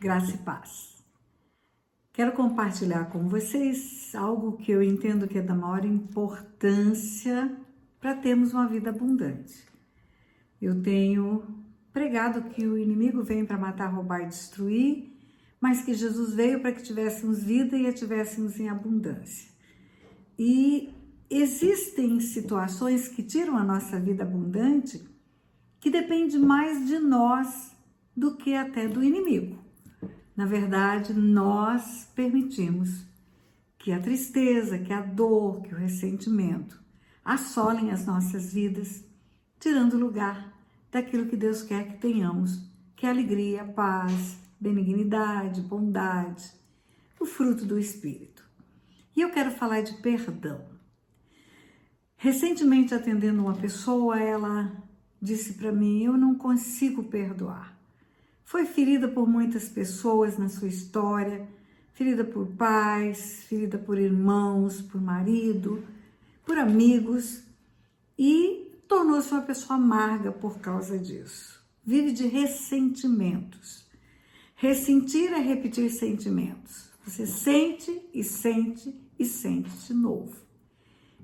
graça e paz. Quero compartilhar com vocês algo que eu entendo que é da maior importância para termos uma vida abundante. Eu tenho pregado que o inimigo vem para matar, roubar e destruir, mas que Jesus veio para que tivéssemos vida e a tivéssemos em abundância. E existem situações que tiram a nossa vida abundante que depende mais de nós do que até do inimigo. Na verdade, nós permitimos que a tristeza, que a dor, que o ressentimento assolem as nossas vidas, tirando lugar daquilo que Deus quer que tenhamos, que é alegria, paz, benignidade, bondade, o fruto do Espírito. E eu quero falar de perdão. Recentemente, atendendo uma pessoa, ela disse para mim: Eu não consigo perdoar. Foi ferida por muitas pessoas na sua história, ferida por pais, ferida por irmãos, por marido, por amigos e tornou-se uma pessoa amarga por causa disso. Vive de ressentimentos. Ressentir é repetir sentimentos. Você sente e sente e sente de novo.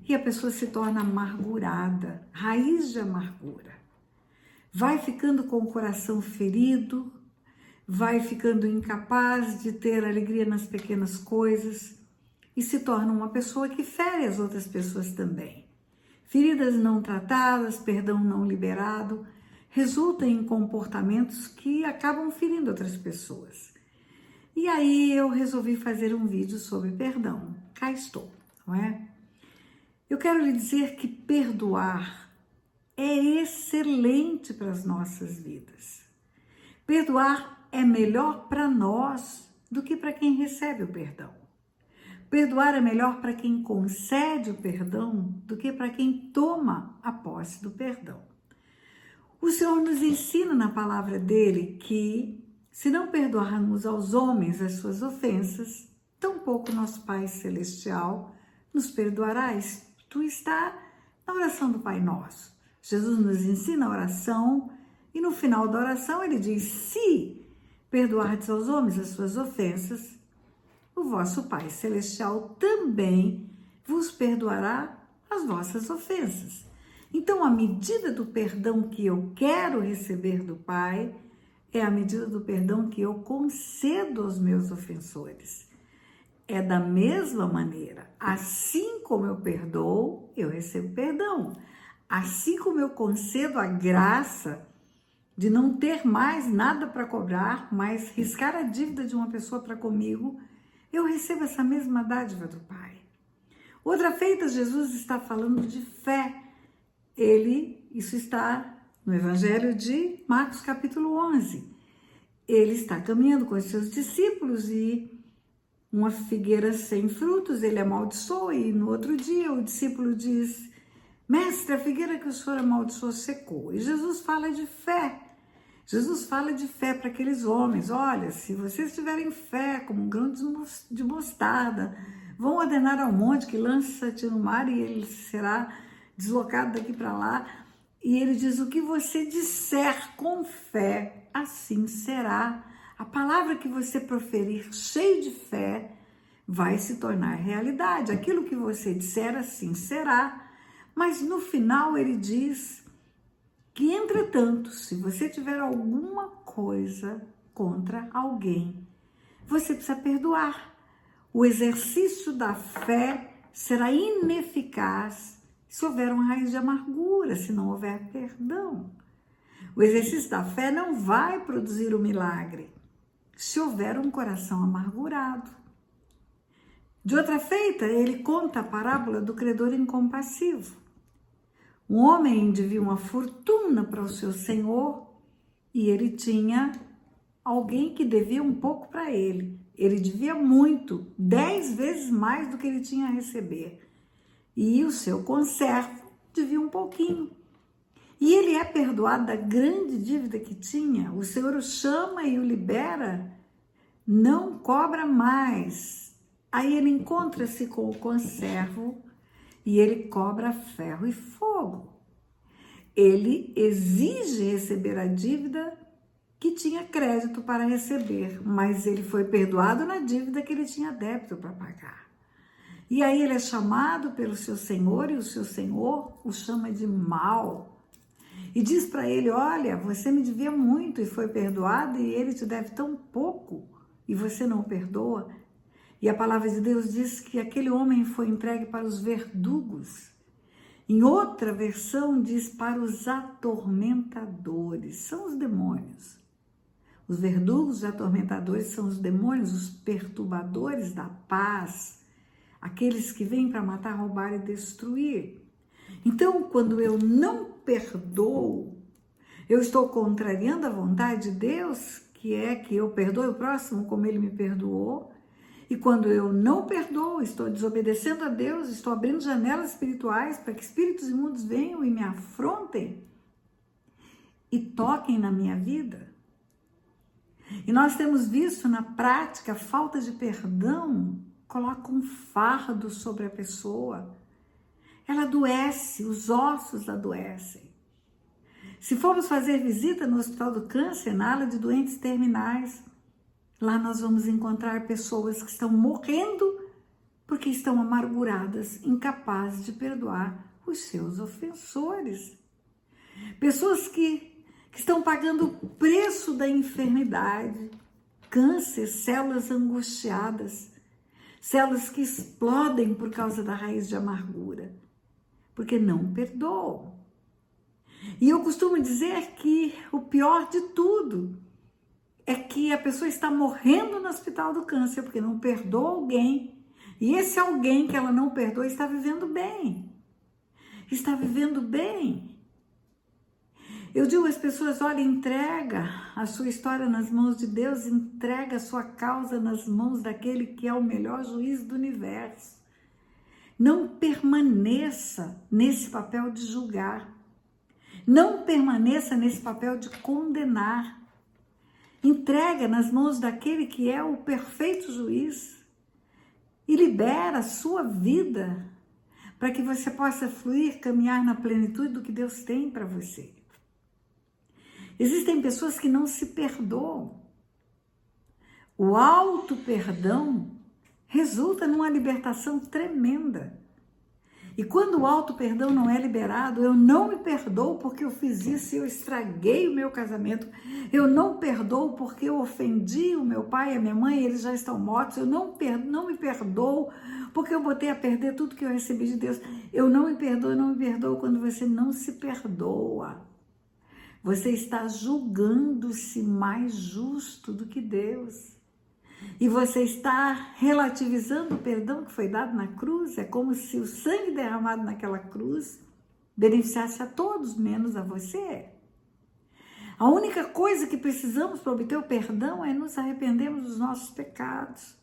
E a pessoa se torna amargurada, raiz de amargura. Vai ficando com o coração ferido, vai ficando incapaz de ter alegria nas pequenas coisas e se torna uma pessoa que fere as outras pessoas também. Feridas não tratadas, perdão não liberado, resultam em comportamentos que acabam ferindo outras pessoas. E aí eu resolvi fazer um vídeo sobre perdão. Cá estou, não é? Eu quero lhe dizer que perdoar é excelente para as nossas vidas. Perdoar é melhor para nós do que para quem recebe o perdão. Perdoar é melhor para quem concede o perdão do que para quem toma a posse do perdão. O Senhor nos ensina na palavra dele que, se não perdoarmos aos homens as suas ofensas, tampouco nosso Pai Celestial nos perdoarás. Tu está na oração do Pai Nosso. Jesus nos ensina a oração e no final da oração ele diz: Se perdoardes aos homens as suas ofensas, o vosso Pai Celestial também vos perdoará as vossas ofensas. Então, a medida do perdão que eu quero receber do Pai é a medida do perdão que eu concedo aos meus ofensores. É da mesma maneira, assim como eu perdoo, eu recebo perdão. Assim como eu concedo a graça de não ter mais nada para cobrar, mas riscar a dívida de uma pessoa para comigo, eu recebo essa mesma dádiva do Pai. Outra feita, Jesus está falando de fé. Ele, isso está no Evangelho de Marcos, capítulo 11. Ele está caminhando com os seus discípulos e uma figueira sem frutos, ele amaldiçoa, e no outro dia o discípulo diz: Mestre, a figueira que o senhor amaldiçoou secou. E Jesus fala de fé. Jesus fala de fé para aqueles homens. Olha, se vocês tiverem fé como um grão de mostarda, vão ordenar ao monte que lança-te no mar e ele será deslocado daqui para lá. E ele diz: O que você disser com fé, assim será. A palavra que você proferir cheio de fé vai se tornar realidade. Aquilo que você disser, assim será. Mas no final ele diz que, entretanto, se você tiver alguma coisa contra alguém, você precisa perdoar. O exercício da fé será ineficaz se houver uma raiz de amargura, se não houver perdão. O exercício da fé não vai produzir o milagre se houver um coração amargurado. De outra feita, ele conta a parábola do credor incompassivo. Um homem devia uma fortuna para o seu senhor e ele tinha alguém que devia um pouco para ele. Ele devia muito, dez vezes mais do que ele tinha a receber. E o seu conservo devia um pouquinho. E ele é perdoado da grande dívida que tinha. O Senhor o chama e o libera, não cobra mais. Aí ele encontra-se com o conservo e ele cobra ferro e fogo. Ele exige receber a dívida que tinha crédito para receber, mas ele foi perdoado na dívida que ele tinha débito para pagar. E aí ele é chamado pelo seu senhor e o seu senhor o chama de mal. E diz para ele: Olha, você me devia muito e foi perdoado, e ele te deve tão pouco e você não perdoa. E a palavra de Deus diz que aquele homem foi entregue para os verdugos. Em outra versão diz para os atormentadores, são os demônios. Os verdugos e atormentadores são os demônios, os perturbadores da paz, aqueles que vêm para matar, roubar e destruir. Então, quando eu não perdoo, eu estou contrariando a vontade de Deus, que é que eu perdoe o próximo como ele me perdoou. E quando eu não perdoo, estou desobedecendo a Deus, estou abrindo janelas espirituais para que espíritos imundos venham e me afrontem e toquem na minha vida. E nós temos visto na prática a falta de perdão coloca um fardo sobre a pessoa. Ela adoece, os ossos adoecem. Se formos fazer visita no Hospital do Câncer, na ala de doentes terminais, lá nós vamos encontrar pessoas que estão morrendo porque estão amarguradas, incapazes de perdoar os seus ofensores. Pessoas que que estão pagando o preço da enfermidade, câncer, células angustiadas, células que explodem por causa da raiz de amargura, porque não perdoam. E eu costumo dizer que o pior de tudo é que a pessoa está morrendo no hospital do câncer porque não perdoa alguém. E esse alguém que ela não perdoa está vivendo bem. Está vivendo bem. Eu digo às pessoas: olha, entrega a sua história nas mãos de Deus, entrega a sua causa nas mãos daquele que é o melhor juiz do universo. Não permaneça nesse papel de julgar. Não permaneça nesse papel de condenar. Entrega nas mãos daquele que é o perfeito juiz e libera a sua vida para que você possa fluir, caminhar na plenitude do que Deus tem para você. Existem pessoas que não se perdoam. O auto perdão resulta numa libertação tremenda. E quando o auto perdão não é liberado, eu não me perdoo porque eu fiz isso e eu estraguei o meu casamento. Eu não perdoo porque eu ofendi o meu pai e a minha mãe, eles já estão mortos. Eu não, não me perdoo porque eu botei a perder tudo que eu recebi de Deus. Eu não me perdoo, eu não me perdoo quando você não se perdoa. Você está julgando-se mais justo do que Deus. E você está relativizando o perdão que foi dado na cruz. É como se o sangue derramado naquela cruz beneficiasse a todos, menos a você. A única coisa que precisamos para obter o perdão é nos arrependermos dos nossos pecados.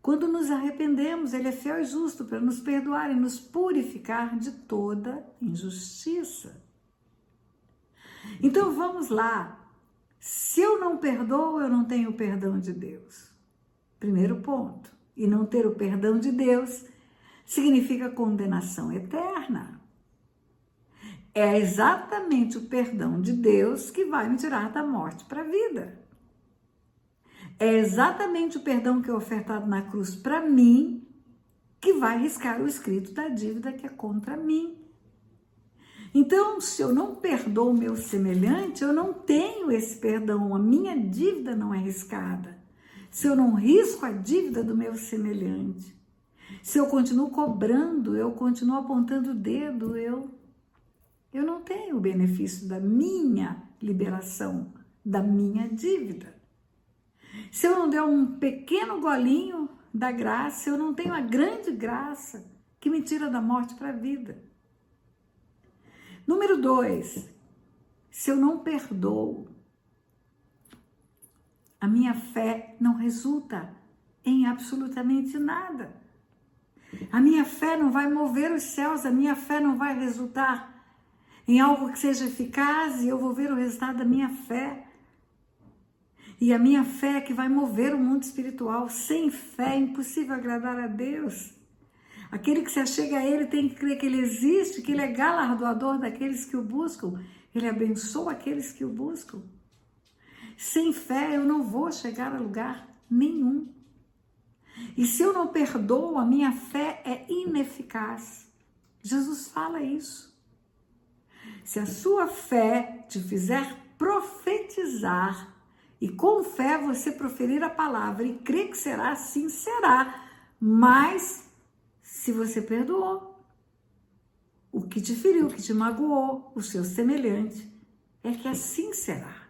Quando nos arrependemos, Ele é fiel e justo para nos perdoar e nos purificar de toda injustiça. Então vamos lá. Se eu não perdoo, eu não tenho o perdão de Deus. Primeiro ponto. E não ter o perdão de Deus significa condenação eterna. É exatamente o perdão de Deus que vai me tirar da morte para a vida. É exatamente o perdão que é ofertado na cruz para mim que vai riscar o escrito da dívida que é contra mim. Então, se eu não perdoo o meu semelhante, eu não tenho esse perdão, a minha dívida não é riscada. Se eu não risco a dívida do meu semelhante, se eu continuo cobrando, eu continuo apontando o dedo, eu eu não tenho o benefício da minha liberação, da minha dívida. Se eu não der um pequeno golinho da graça, eu não tenho a grande graça que me tira da morte para a vida. Número dois, se eu não perdoo, a minha fé não resulta em absolutamente nada. A minha fé não vai mover os céus, a minha fé não vai resultar em algo que seja eficaz e eu vou ver o resultado da minha fé. E a minha fé é que vai mover o mundo espiritual. Sem fé é impossível agradar a Deus. Aquele que se achega a Ele tem que crer que Ele existe, que Ele é galardoador daqueles que o buscam. Ele abençoa aqueles que o buscam. Sem fé eu não vou chegar a lugar nenhum. E se eu não perdoo, a minha fé é ineficaz. Jesus fala isso. Se a sua fé te fizer profetizar e com fé você proferir a palavra e crer que será assim, será. Mas se você perdoou, o que te feriu, o que te magoou, o seu semelhante, é que assim será.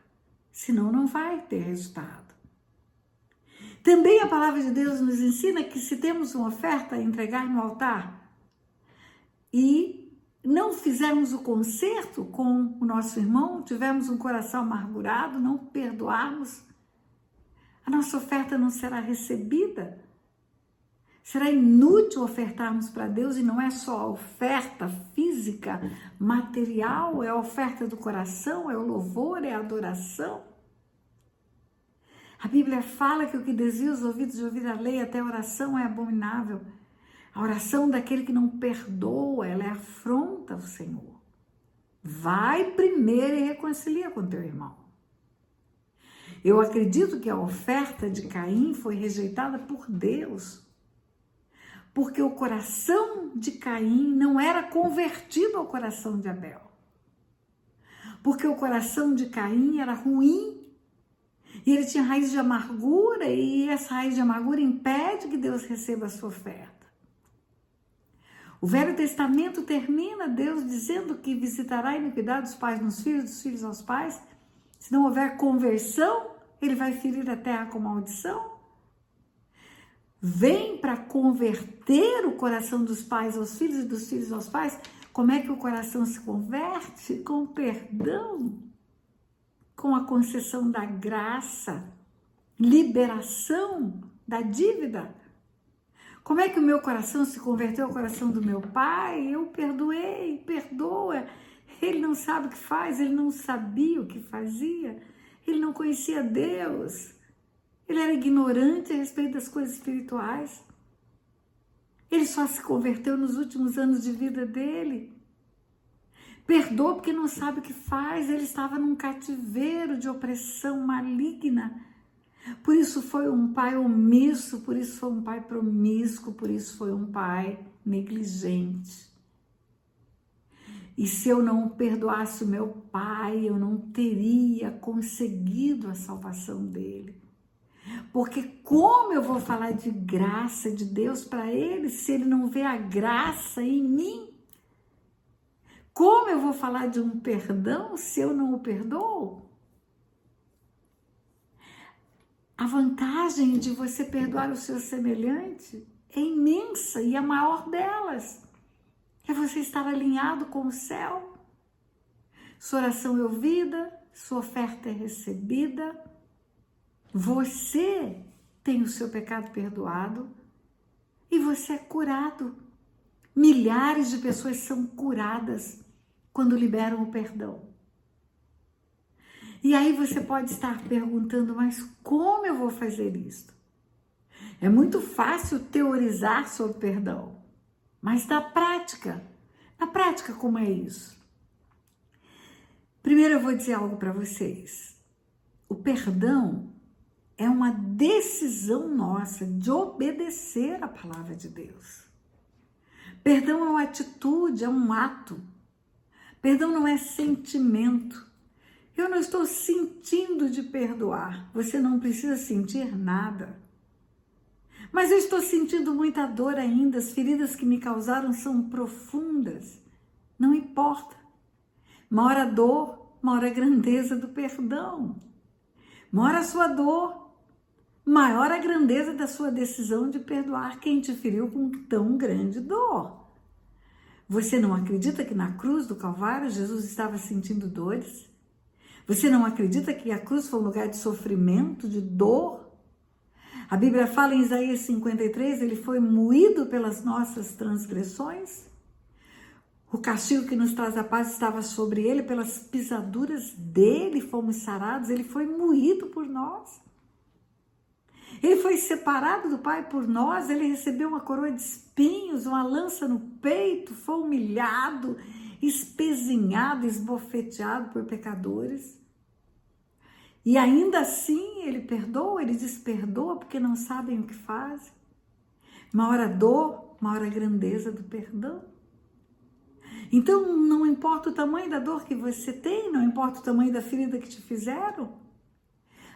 Senão não vai ter resultado. Também a palavra de Deus nos ensina que se temos uma oferta a entregar no altar e não fizermos o conserto com o nosso irmão, tivermos um coração amargurado, não perdoarmos, a nossa oferta não será recebida. Será inútil ofertarmos para Deus e não é só a oferta física, material, é a oferta do coração, é o louvor, é a adoração. A Bíblia fala que o que desvia os ouvidos de ouvir a lei até a oração é abominável. A oração daquele que não perdoa, ela é afronta ao Senhor. Vai primeiro e reconcilia com teu irmão. Eu acredito que a oferta de Caim foi rejeitada por Deus, porque o coração de Caim não era convertido ao coração de Abel. Porque o coração de Caim era ruim e ele tinha raiz de amargura, e essa raiz de amargura impede que Deus receba a sua oferta. O Velho Testamento termina Deus dizendo que visitará a iniquidade dos pais nos filhos, dos filhos aos pais. Se não houver conversão, ele vai ferir a terra com maldição. Vem para converter o coração dos pais aos filhos e dos filhos aos pais. Como é que o coração se converte? Com perdão com a concessão da graça, liberação da dívida. Como é que o meu coração se converteu ao coração do meu pai? Eu perdoei, perdoa. Ele não sabe o que faz, ele não sabia o que fazia, ele não conhecia Deus, ele era ignorante a respeito das coisas espirituais. Ele só se converteu nos últimos anos de vida dele. Perdoa porque não sabe o que faz. Ele estava num cativeiro de opressão maligna. Por isso foi um pai omisso, por isso foi um pai promíscuo, por isso foi um pai negligente. E se eu não perdoasse o meu pai, eu não teria conseguido a salvação dele. Porque como eu vou falar de graça de Deus para ele se ele não vê a graça em mim? Como eu vou falar de um perdão se eu não o perdoo? A vantagem de você perdoar o seu semelhante é imensa e a maior delas é você estar alinhado com o céu. Sua oração é ouvida, sua oferta é recebida, você tem o seu pecado perdoado e você é curado. Milhares de pessoas são curadas quando liberam o perdão. E aí você pode estar perguntando, mas como eu vou fazer isso? É muito fácil teorizar sobre perdão, mas na prática, na prática como é isso? Primeiro eu vou dizer algo para vocês. O perdão é uma decisão nossa de obedecer a palavra de Deus. Perdão é uma atitude, é um ato Perdão não é sentimento. Eu não estou sentindo de perdoar. Você não precisa sentir nada. Mas eu estou sentindo muita dor ainda. As feridas que me causaram são profundas. Não importa. Mora a dor, mora a grandeza do perdão. Mora a sua dor, maior a grandeza da sua decisão de perdoar quem te feriu com tão grande dor. Você não acredita que na cruz do Calvário Jesus estava sentindo dores? Você não acredita que a cruz foi um lugar de sofrimento, de dor? A Bíblia fala em Isaías 53, ele foi moído pelas nossas transgressões. O castigo que nos traz a paz estava sobre ele, pelas pisaduras dele fomos sarados, ele foi moído por nós. Ele foi separado do Pai por nós, ele recebeu uma coroa de espinhos, uma lança no peito, foi humilhado, espezinhado, esbofeteado por pecadores. E ainda assim ele perdoa, ele diz perdoa porque não sabem o que fazem. Maior a dor, maior a grandeza do perdão. Então não importa o tamanho da dor que você tem, não importa o tamanho da ferida que te fizeram.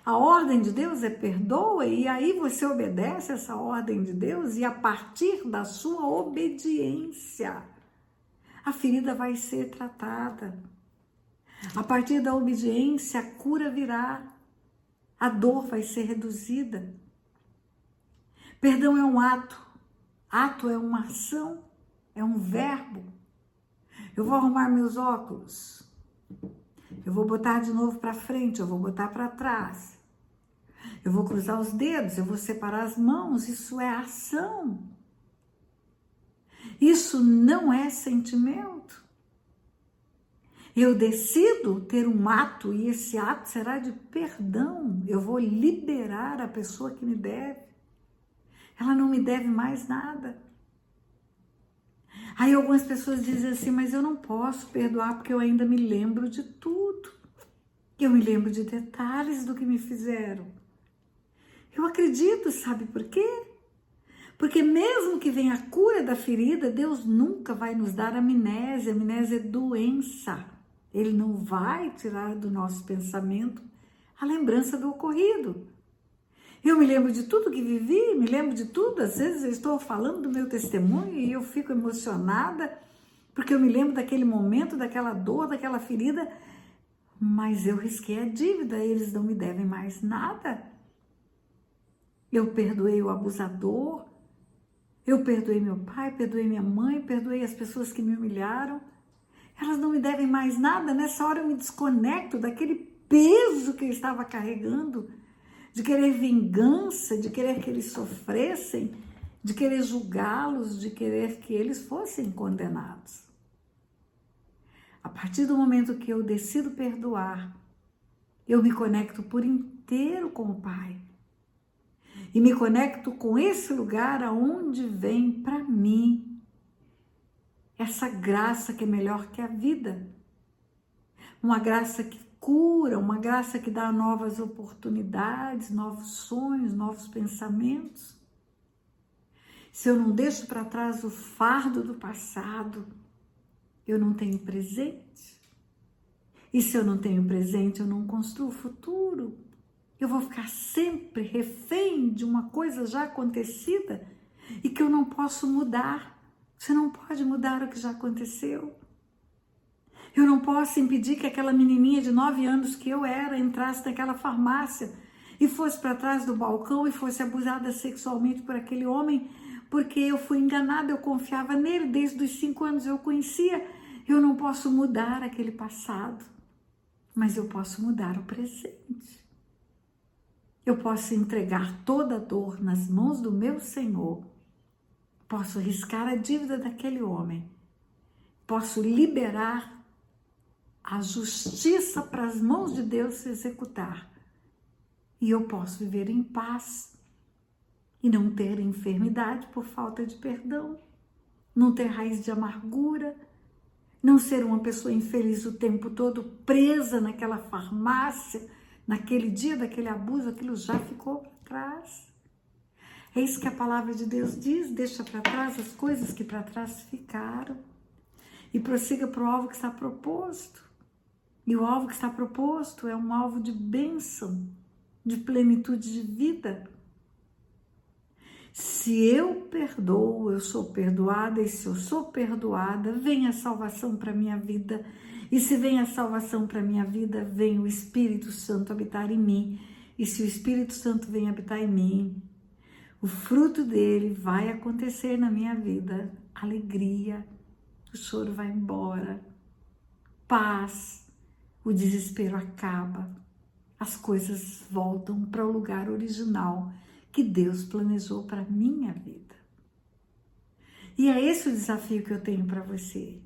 A ordem de Deus é perdoa e aí você obedece essa ordem de Deus e a partir da sua obediência a ferida vai ser tratada. A partir da obediência, a cura virá, a dor vai ser reduzida. Perdão é um ato, ato é uma ação, é um verbo. Eu vou arrumar meus óculos, eu vou botar de novo para frente, eu vou botar para trás. Eu vou cruzar os dedos, eu vou separar as mãos, isso é ação. Isso não é sentimento. Eu decido ter um ato e esse ato será de perdão. Eu vou liberar a pessoa que me deve. Ela não me deve mais nada. Aí algumas pessoas dizem assim, mas eu não posso perdoar porque eu ainda me lembro de tudo. Eu me lembro de detalhes do que me fizeram. Eu acredito, sabe por quê? Porque mesmo que venha a cura da ferida, Deus nunca vai nos dar amnésia. Amnésia é doença. Ele não vai tirar do nosso pensamento a lembrança do ocorrido. Eu me lembro de tudo que vivi, me lembro de tudo. Às vezes eu estou falando do meu testemunho e eu fico emocionada porque eu me lembro daquele momento, daquela dor, daquela ferida, mas eu risquei a dívida, eles não me devem mais nada. Eu perdoei o abusador, eu perdoei meu pai, perdoei minha mãe, perdoei as pessoas que me humilharam. Elas não me devem mais nada. Nessa hora eu me desconecto daquele peso que eu estava carregando, de querer vingança, de querer que eles sofressem, de querer julgá-los, de querer que eles fossem condenados. A partir do momento que eu decido perdoar, eu me conecto por inteiro com o Pai e me conecto com esse lugar aonde vem para mim essa graça que é melhor que a vida. Uma graça que cura, uma graça que dá novas oportunidades, novos sonhos, novos pensamentos. Se eu não deixo para trás o fardo do passado, eu não tenho presente. E se eu não tenho presente, eu não construo o futuro. Eu vou ficar sempre refém de uma coisa já acontecida e que eu não posso mudar. Você não pode mudar o que já aconteceu. Eu não posso impedir que aquela menininha de nove anos que eu era entrasse naquela farmácia e fosse para trás do balcão e fosse abusada sexualmente por aquele homem, porque eu fui enganada, eu confiava nele desde os cinco anos, eu conhecia. Eu não posso mudar aquele passado, mas eu posso mudar o presente. Eu posso entregar toda a dor nas mãos do meu Senhor. Posso riscar a dívida daquele homem. Posso liberar a justiça para as mãos de Deus se executar. E eu posso viver em paz e não ter enfermidade por falta de perdão, não ter raiz de amargura, não ser uma pessoa infeliz o tempo todo presa naquela farmácia naquele dia daquele abuso, aquilo já ficou para trás. É isso que a palavra de Deus diz: deixa para trás as coisas que para trás ficaram e prossiga para o alvo que está proposto. E o alvo que está proposto é um alvo de bênção, de plenitude de vida. Se eu perdoo, eu sou perdoada, e se eu sou perdoada, vem a salvação para minha vida e se vem a salvação para a minha vida, vem o Espírito Santo habitar em mim. E se o Espírito Santo vem habitar em mim, o fruto dele vai acontecer na minha vida. Alegria, o choro vai embora, paz, o desespero acaba, as coisas voltam para o lugar original que Deus planejou para minha vida. E é esse o desafio que eu tenho para você.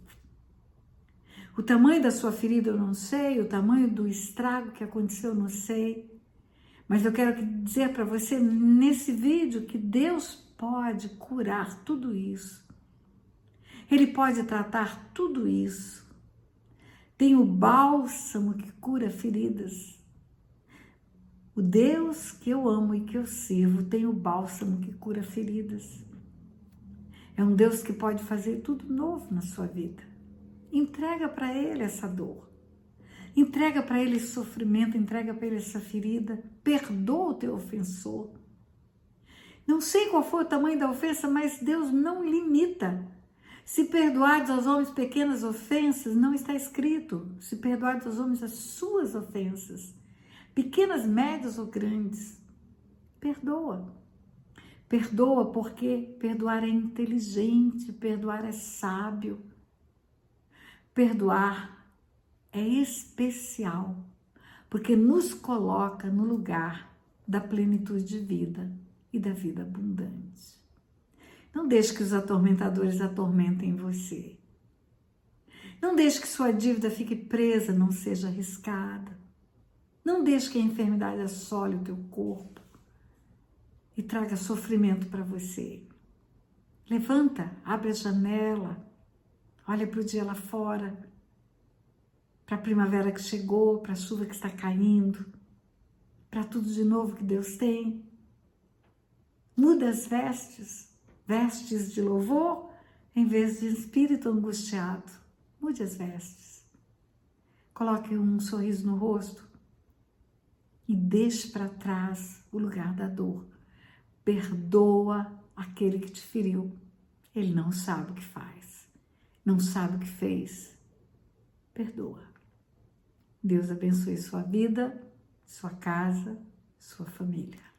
O tamanho da sua ferida eu não sei, o tamanho do estrago que aconteceu eu não sei. Mas eu quero dizer para você nesse vídeo que Deus pode curar tudo isso. Ele pode tratar tudo isso. Tem o bálsamo que cura feridas. O Deus que eu amo e que eu sirvo tem o bálsamo que cura feridas. É um Deus que pode fazer tudo novo na sua vida. Entrega para Ele essa dor. Entrega para Ele esse sofrimento, entrega para Ele essa ferida. Perdoa o teu ofensor. Não sei qual foi o tamanho da ofensa, mas Deus não limita. Se perdoardes aos homens pequenas ofensas, não está escrito. Se perdoardes aos homens as suas ofensas pequenas, médias ou grandes. Perdoa. Perdoa porque perdoar é inteligente, perdoar é sábio. Perdoar é especial, porque nos coloca no lugar da plenitude de vida e da vida abundante. Não deixe que os atormentadores atormentem você. Não deixe que sua dívida fique presa, não seja arriscada. Não deixe que a enfermidade assole o teu corpo e traga sofrimento para você. Levanta, abre a janela, olha para o dia lá fora, para a primavera que chegou, para a chuva que está caindo, para tudo de novo que Deus tem. Muda as vestes, vestes de louvor em vez de espírito angustiado. Mude as vestes. Coloque um sorriso no rosto e deixe para trás o lugar da dor. Perdoa aquele que te feriu. Ele não sabe o que faz, não sabe o que fez. Perdoa. Deus abençoe sua vida, sua casa, sua família.